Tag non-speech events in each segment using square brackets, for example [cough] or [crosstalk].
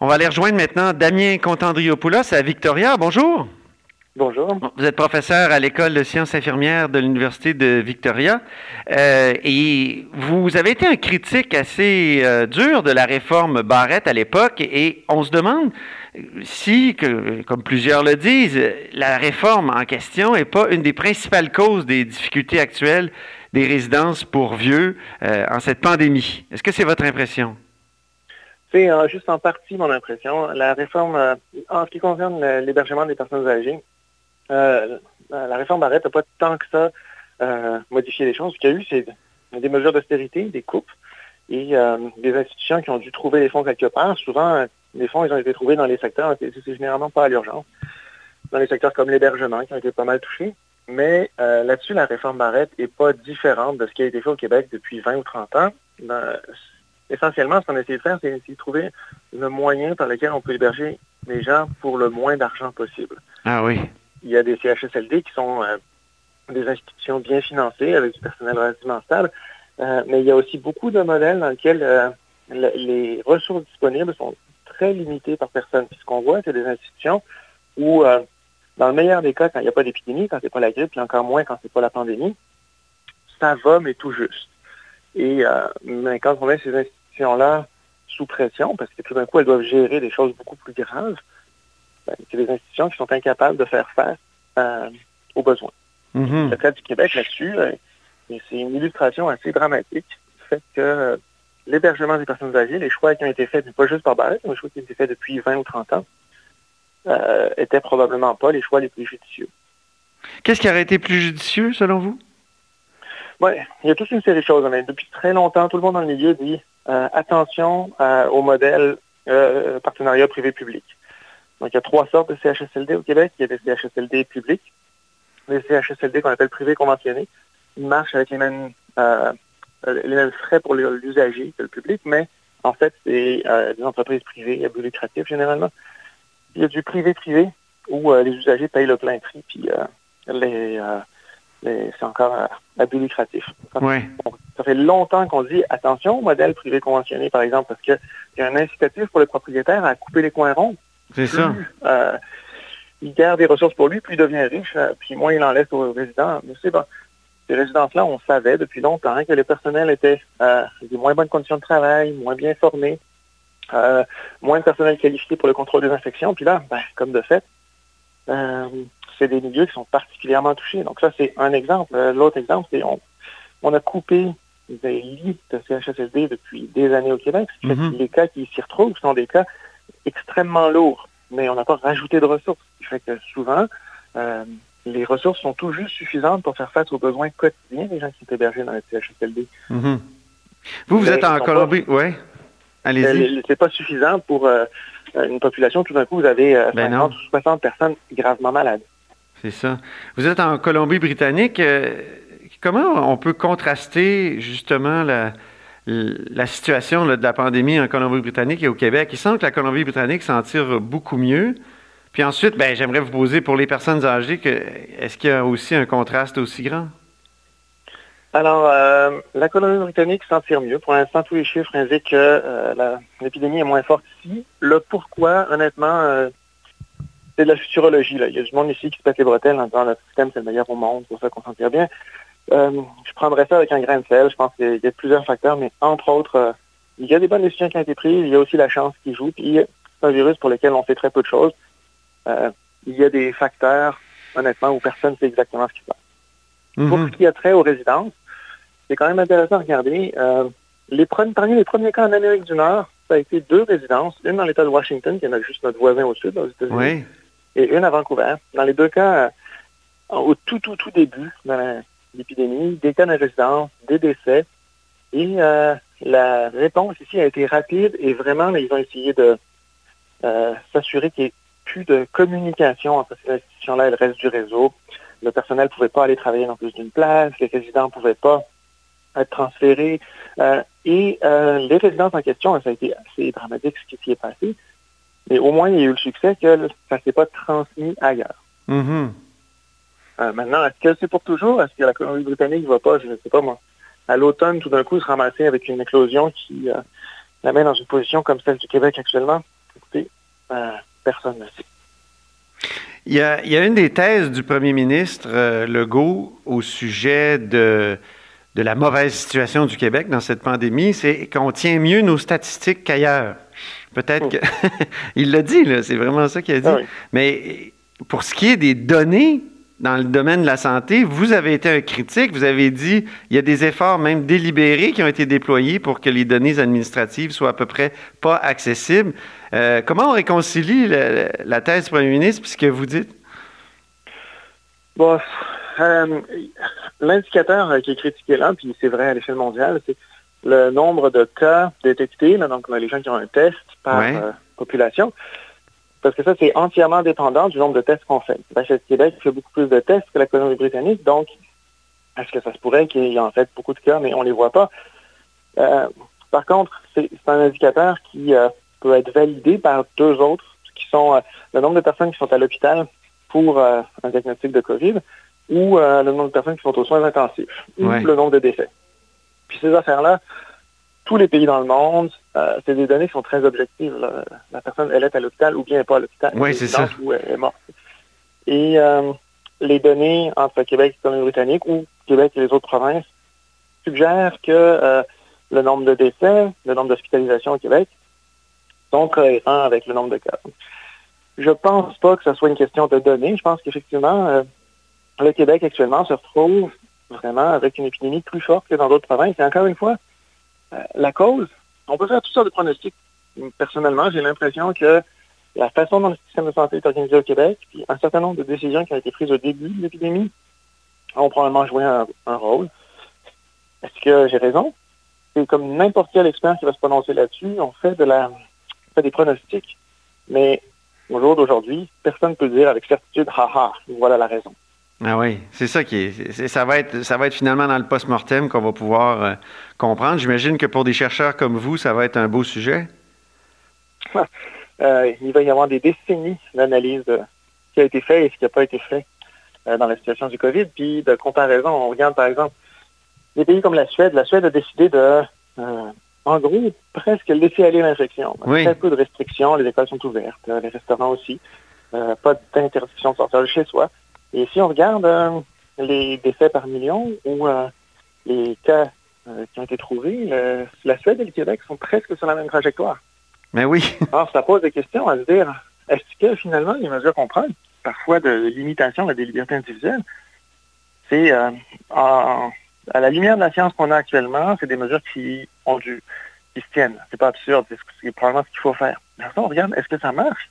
On va aller rejoindre maintenant Damien Contandriopoulos à Victoria. Bonjour. Bonjour. Vous êtes professeur à l'école de sciences infirmières de l'Université de Victoria euh, et vous avez été un critique assez euh, dur de la réforme Barrette à l'époque et on se demande si, que, comme plusieurs le disent, la réforme en question n'est pas une des principales causes des difficultés actuelles des résidences pour vieux euh, en cette pandémie. Est-ce que c'est votre impression? C'est euh, juste en partie mon impression. La réforme, euh, en ce qui concerne l'hébergement des personnes âgées, la réforme Barrette n'a pas tant que ça modifié les choses. Ce qu'il y a eu, c'est des mesures d'austérité, des coupes et des institutions qui ont dû trouver les fonds quelque part. Souvent, les fonds, ils ont été trouvés dans les secteurs, c'est généralement pas à l'urgence, dans les secteurs comme l'hébergement qui ont été pas mal touchés. Mais euh, là-dessus, la réforme Barrette n'est pas différente de ce qui a été fait au Québec depuis 20 ou 30 ans. Essentiellement, ce qu'on a essayé de faire, c'est essayer de trouver le moyen par lequel on peut héberger les gens pour le moins d'argent possible. Ah oui. Il y a des CHSLD qui sont euh, des institutions bien financées avec du personnel relativement stable, euh, mais il y a aussi beaucoup de modèles dans lesquels les ressources disponibles sont très limitées par personne. Puis ce qu'on voit, c'est des institutions où dans le meilleur des cas, quand il n'y a pas d'épidémie, quand c'est pas la grippe, puis encore moins quand c'est pas la pandémie, ça va, mais tout juste. Et euh, mais quand on met ces institutions-là sous pression, parce que tout d'un coup, elles doivent gérer des choses beaucoup plus graves, ben, c'est des institutions qui sont incapables de faire face euh, aux besoins. Mm-hmm. Le cas du Québec là-dessus, euh, c'est une illustration assez dramatique du fait que l'hébergement des personnes âgées, les choix qui ont été faits, pas juste par Barrett, mais les choix qui ont été faits depuis 20 ou 30 ans, euh, étaient probablement pas les choix les plus judicieux. Qu'est-ce qui aurait été plus judicieux, selon vous? Oui, il y a toute une série de choses. Mais depuis très longtemps, tout le monde dans le milieu dit euh, attention euh, au modèle partenariat privé-public. Donc, il y a trois sortes de CHSLD au Québec. Il y a des CHSLD publics, des CHSLD qu'on appelle privés conventionnés. Ils marchent avec les mêmes, frais pour l'usager que le public, mais en fait, c'est des entreprises privées à but lucratif généralement il y a du privé-privé où euh, les usagers payent le plein prix, puis euh, euh, les, c'est encore à but lucratif. Ça fait longtemps qu'on dit attention au modèle privé conventionné, par exemple, parce qu'il y a un incitatif pour le propriétaire à couper les coins ronds. C'est ça. il garde des ressources pour lui, plus il devient riche, puis moins il en laisse aux résidents. Mais c'est bon. Ces résidences-là, on savait depuis longtemps que les personnels étaient des moins bonnes conditions de travail, moins bien formés, euh, moins de personnel qualifié pour le contrôle des infections. Puis là, ben, comme de fait, euh, c'est des milieux qui sont particulièrement touchés. Donc ça, c'est un exemple. Euh, l'autre exemple, c'est on, on a coupé des lits de CHSLD depuis des années au Québec. Mm-hmm. les cas qui s'y retrouvent sont des cas extrêmement lourds, mais on n'a pas rajouté de ressources. Ce qui fait que souvent, les ressources sont tout juste suffisantes pour faire face aux besoins quotidiens des gens qui sont hébergés dans les CHSLD. Mm-hmm. Vous, vous êtes en Colombie, oui? Euh, c'est pas suffisant pour euh, une population. Tout d'un coup, vous avez 50 ben ou 60 personnes gravement malades. C'est ça. Vous êtes en Colombie-Britannique. Euh, comment on peut contraster justement la, situation de la pandémie en Colombie-Britannique et au Québec? Il semble que la Colombie-Britannique s'en tire beaucoup mieux. Puis ensuite, ben, j'aimerais vous poser pour les personnes âgées, est-ce qu'il y a aussi un contraste aussi grand? Alors, euh, la Colombie-Britannique s'en tire mieux. Pour l'instant, tous les chiffres indiquent que euh, l'épidémie est moins forte ici. Le pourquoi, honnêtement, c'est de la futurologie. Là. Il y a du monde ici qui se pète les bretelles en disant le système, c'est le meilleur au monde, pour ça qu'on s'en tire bien. je prendrais ça avec un grain de sel. Je pense qu'il y a plusieurs facteurs, mais entre autres, il y a des bonnes décisions qui ont été prises. Il y a aussi la chance qui joue. Puis, c'est un virus pour lequel on fait très peu de choses. il y a des facteurs, honnêtement, où personne ne sait exactement ce qui se passe. Pour mhm. ce qui a trait aux résidences, c'est quand même intéressant à regarder. Euh, les parmi les premiers cas en Amérique du Nord, ça a été deux résidences, une dans l'État de Washington, qui est juste notre voisin au sud, aux États-Unis, et une à Vancouver. Dans les deux cas, euh, au tout, tout, tout début de l'épidémie, des cas de résidence, des décès. Et euh, la réponse ici a été rapide et vraiment, ils ont essayé de s'assurer qu'il n'y ait plus de communication entre ces institutions-là et le reste du réseau. Le personnel ne pouvait pas aller travailler dans plus d'une place, les résidents ne pouvaient pas être transférés. Euh, et euh, les résidences en question, ça a été assez dramatique ce qui s'y est passé. Mais au moins, il y a eu le succès que ça ne s'est pas transmis ailleurs. Mm-hmm. Euh, maintenant, est-ce que c'est pour toujours? Est-ce que la Colombie-Britannique ne va pas, je ne sais pas moi, à l'automne, tout d'un coup, se ramasser avec une éclosion qui l'amène dans une position comme celle du Québec actuellement? personne ne sait. Il y, a, il y, a, une des thèses du premier ministre Legault au sujet de, de la mauvaise situation du Québec dans cette pandémie, c'est qu'on tient mieux nos statistiques qu'ailleurs. Peut-être oh. que. [laughs] il l'a dit, là, c'est vraiment ça qu'il a dit. Ah Mais pour ce qui est des données dans le domaine de la santé, vous avez été un critique, vous avez dit il y a des efforts même délibérés qui ont été déployés pour que les données administratives soient à peu près pas accessibles. Euh, comment on réconcilie la, la, thèse du premier ministre et ce que vous dites? Bon, euh, l'indicateur qui est critiqué là, puis c'est vrai à l'échelle mondiale, c'est le nombre de cas détectés, là, donc les gens qui ont un test par euh, population. Parce que ça, c'est entièrement dépendant du nombre de tests qu'on fait. Le Québec fait beaucoup plus de tests que la Colombie-Britannique, donc est-ce que ça se pourrait qu'il y ait en fait beaucoup de cas, mais on ne les voit pas? Euh, par contre, c'est un indicateur qui euh, peut être validé par deux autres, qui sont le nombre de personnes qui sont à l'hôpital pour un diagnostic de COVID ou le nombre de personnes qui sont aux soins intensifs ou le nombre de décès. Puis ces affaires-là, tous les pays dans le monde, euh, c'est des données qui sont très objectives. La personne, elle est à l'hôpital ou bien pas à l'hôpital. Oui, c'est ça. Ou elle est morte. Et euh, les données entre Québec et la britannique ou Québec et les autres provinces suggèrent que euh, le nombre de décès, le nombre d'hospitalisations au Québec sont cohérents avec le nombre de cas. Je pense pas que ce soit une question de données. Je pense qu'effectivement, le Québec actuellement se retrouve vraiment avec une épidémie plus forte que dans d'autres provinces. Et encore une fois, euh, la cause, on peut faire toutes sortes de pronostics. Personnellement, j'ai l'impression que la façon dont le système de santé est organisé au Québec, puis un certain nombre de décisions qui ont été prises au début de l'épidémie, ont probablement joué un, rôle. Est-ce que j'ai raison? C'est comme n'importe quel expert qui va se prononcer là-dessus, on fait de la on fait des pronostics. Mais au jour d'aujourd'hui, personne ne peut dire avec certitude, haha, voilà la raison. Ah oui, c'est ça qui est, Ça va être, ça va être finalement dans le post-mortem qu'on va pouvoir euh, comprendre. J'imagine que pour des chercheurs comme vous, ça va être un beau sujet. [laughs] Euh, il va y avoir des décennies d'analyse de ce qui a été fait et ce qui n'a pas été fait euh, dans la situation du COVID. Puis de comparaison, on regarde par exemple des pays comme la Suède. La Suède a décidé de, en gros, presque laisser aller l'infection. Oui. Très peu de restrictions, les écoles sont ouvertes, les restaurants aussi. pas d'interdiction de sortir de chez soi. Et si on regarde euh, les décès par million ou euh, les cas euh, qui ont été trouvés, la Suède et le Québec sont presque sur la même trajectoire. Mais oui. [laughs] Alors, ça pose des questions à se dire, est-ce que finalement les mesures qu'on prend, parfois de limitation des libertés individuelles, c'est à la lumière de la science qu'on a actuellement, c'est des mesures qui ont dû, qui se tiennent. C'est pas absurde, c'est probablement ce qu'il faut faire. Mais on regarde, est-ce que ça marche?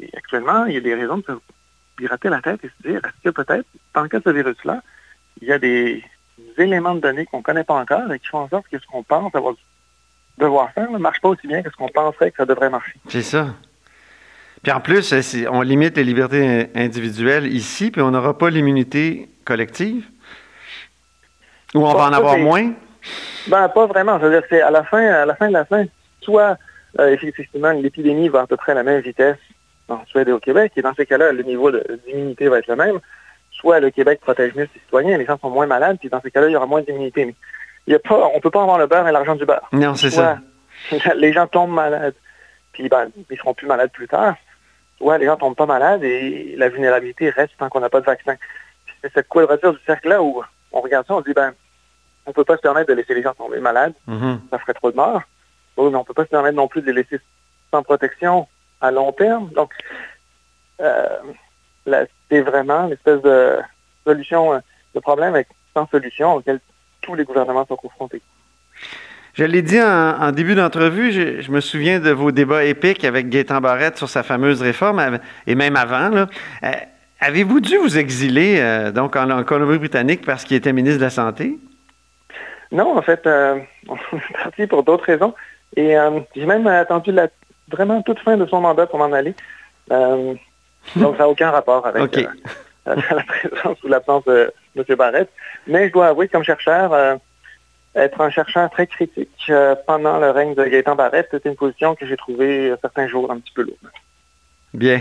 Et actuellement, il y a des raisons de pirater la tête et se dire, est-ce que peut-être, dans le cas de ce virus-là, il y a des éléments de données qu'on ne connaît pas encore et qui font en sorte que ce qu'on pense avoir, devoir faire ne marche pas aussi bien que ce qu'on penserait que ça devrait marcher. C'est ça. Puis en plus, on limite les libertés individuelles ici, puis on n'aura pas l'immunité collective? Ou on va en avoir moins? Ben, pas vraiment. C'est-à-dire que à la fin, à la fin de la fin, soit euh, effectivement l'épidémie va à peu près à la même vitesse en Suède et au Québec. Et dans ces cas-là, le niveau d'immunité va être le même. Soit le Québec protège mieux ses citoyens, les gens sont moins malades, puis dans ces cas-là, il y aura moins d'immunité. Mais il y a pas, on ne peut pas avoir le beurre et l'argent du beurre. Non, c'est ça. [laughs] Les gens tombent malades, puis ben, ils seront plus malades plus tard. Soit les gens tombent pas malades et la vulnérabilité reste tant qu'on n'a pas de vaccin. C'est cette quadrature du cercle-là où on regarde ça, on se dit, ben, on ne peut pas se permettre de laisser les gens tomber malades, mm-hmm. ça ferait trop de morts. mais on ne peut pas se permettre non plus de les laisser sans protection à long terme. Donc, euh, c'est vraiment l'espèce de solution, euh, de problème avec, sans solution auquel tous les gouvernements sont confrontés. Je l'ai dit en, début d'entrevue, je, me souviens de vos débats épiques avec Gaétan Barrette sur sa fameuse réforme, et même avant. Euh, avez-vous dû vous exiler donc en, Colombie-Britannique parce qu'il était ministre de la Santé? Non, en fait, [laughs] on est parti pour d'autres raisons. Et j'ai même attendu la vraiment toute fin de son mandat pour m'en aller. Euh, donc, ça n'a aucun rapport avec euh, [laughs] la présence ou l'absence de M. Barrett. Mais je dois avouer, comme chercheur, euh, être un chercheur très critique pendant le règne de Gaëtan Barrett, c'était une position que j'ai trouvée certains jours un petit peu lourde. Bien.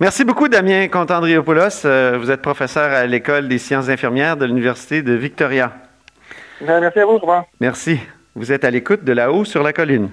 Merci beaucoup, Damien Contandriopoulos. vous êtes professeur à l'École des sciences infirmières de l'Université de Victoria. merci à vous, revoir. Merci. Vous êtes à l'écoute de là-haut sur la colline.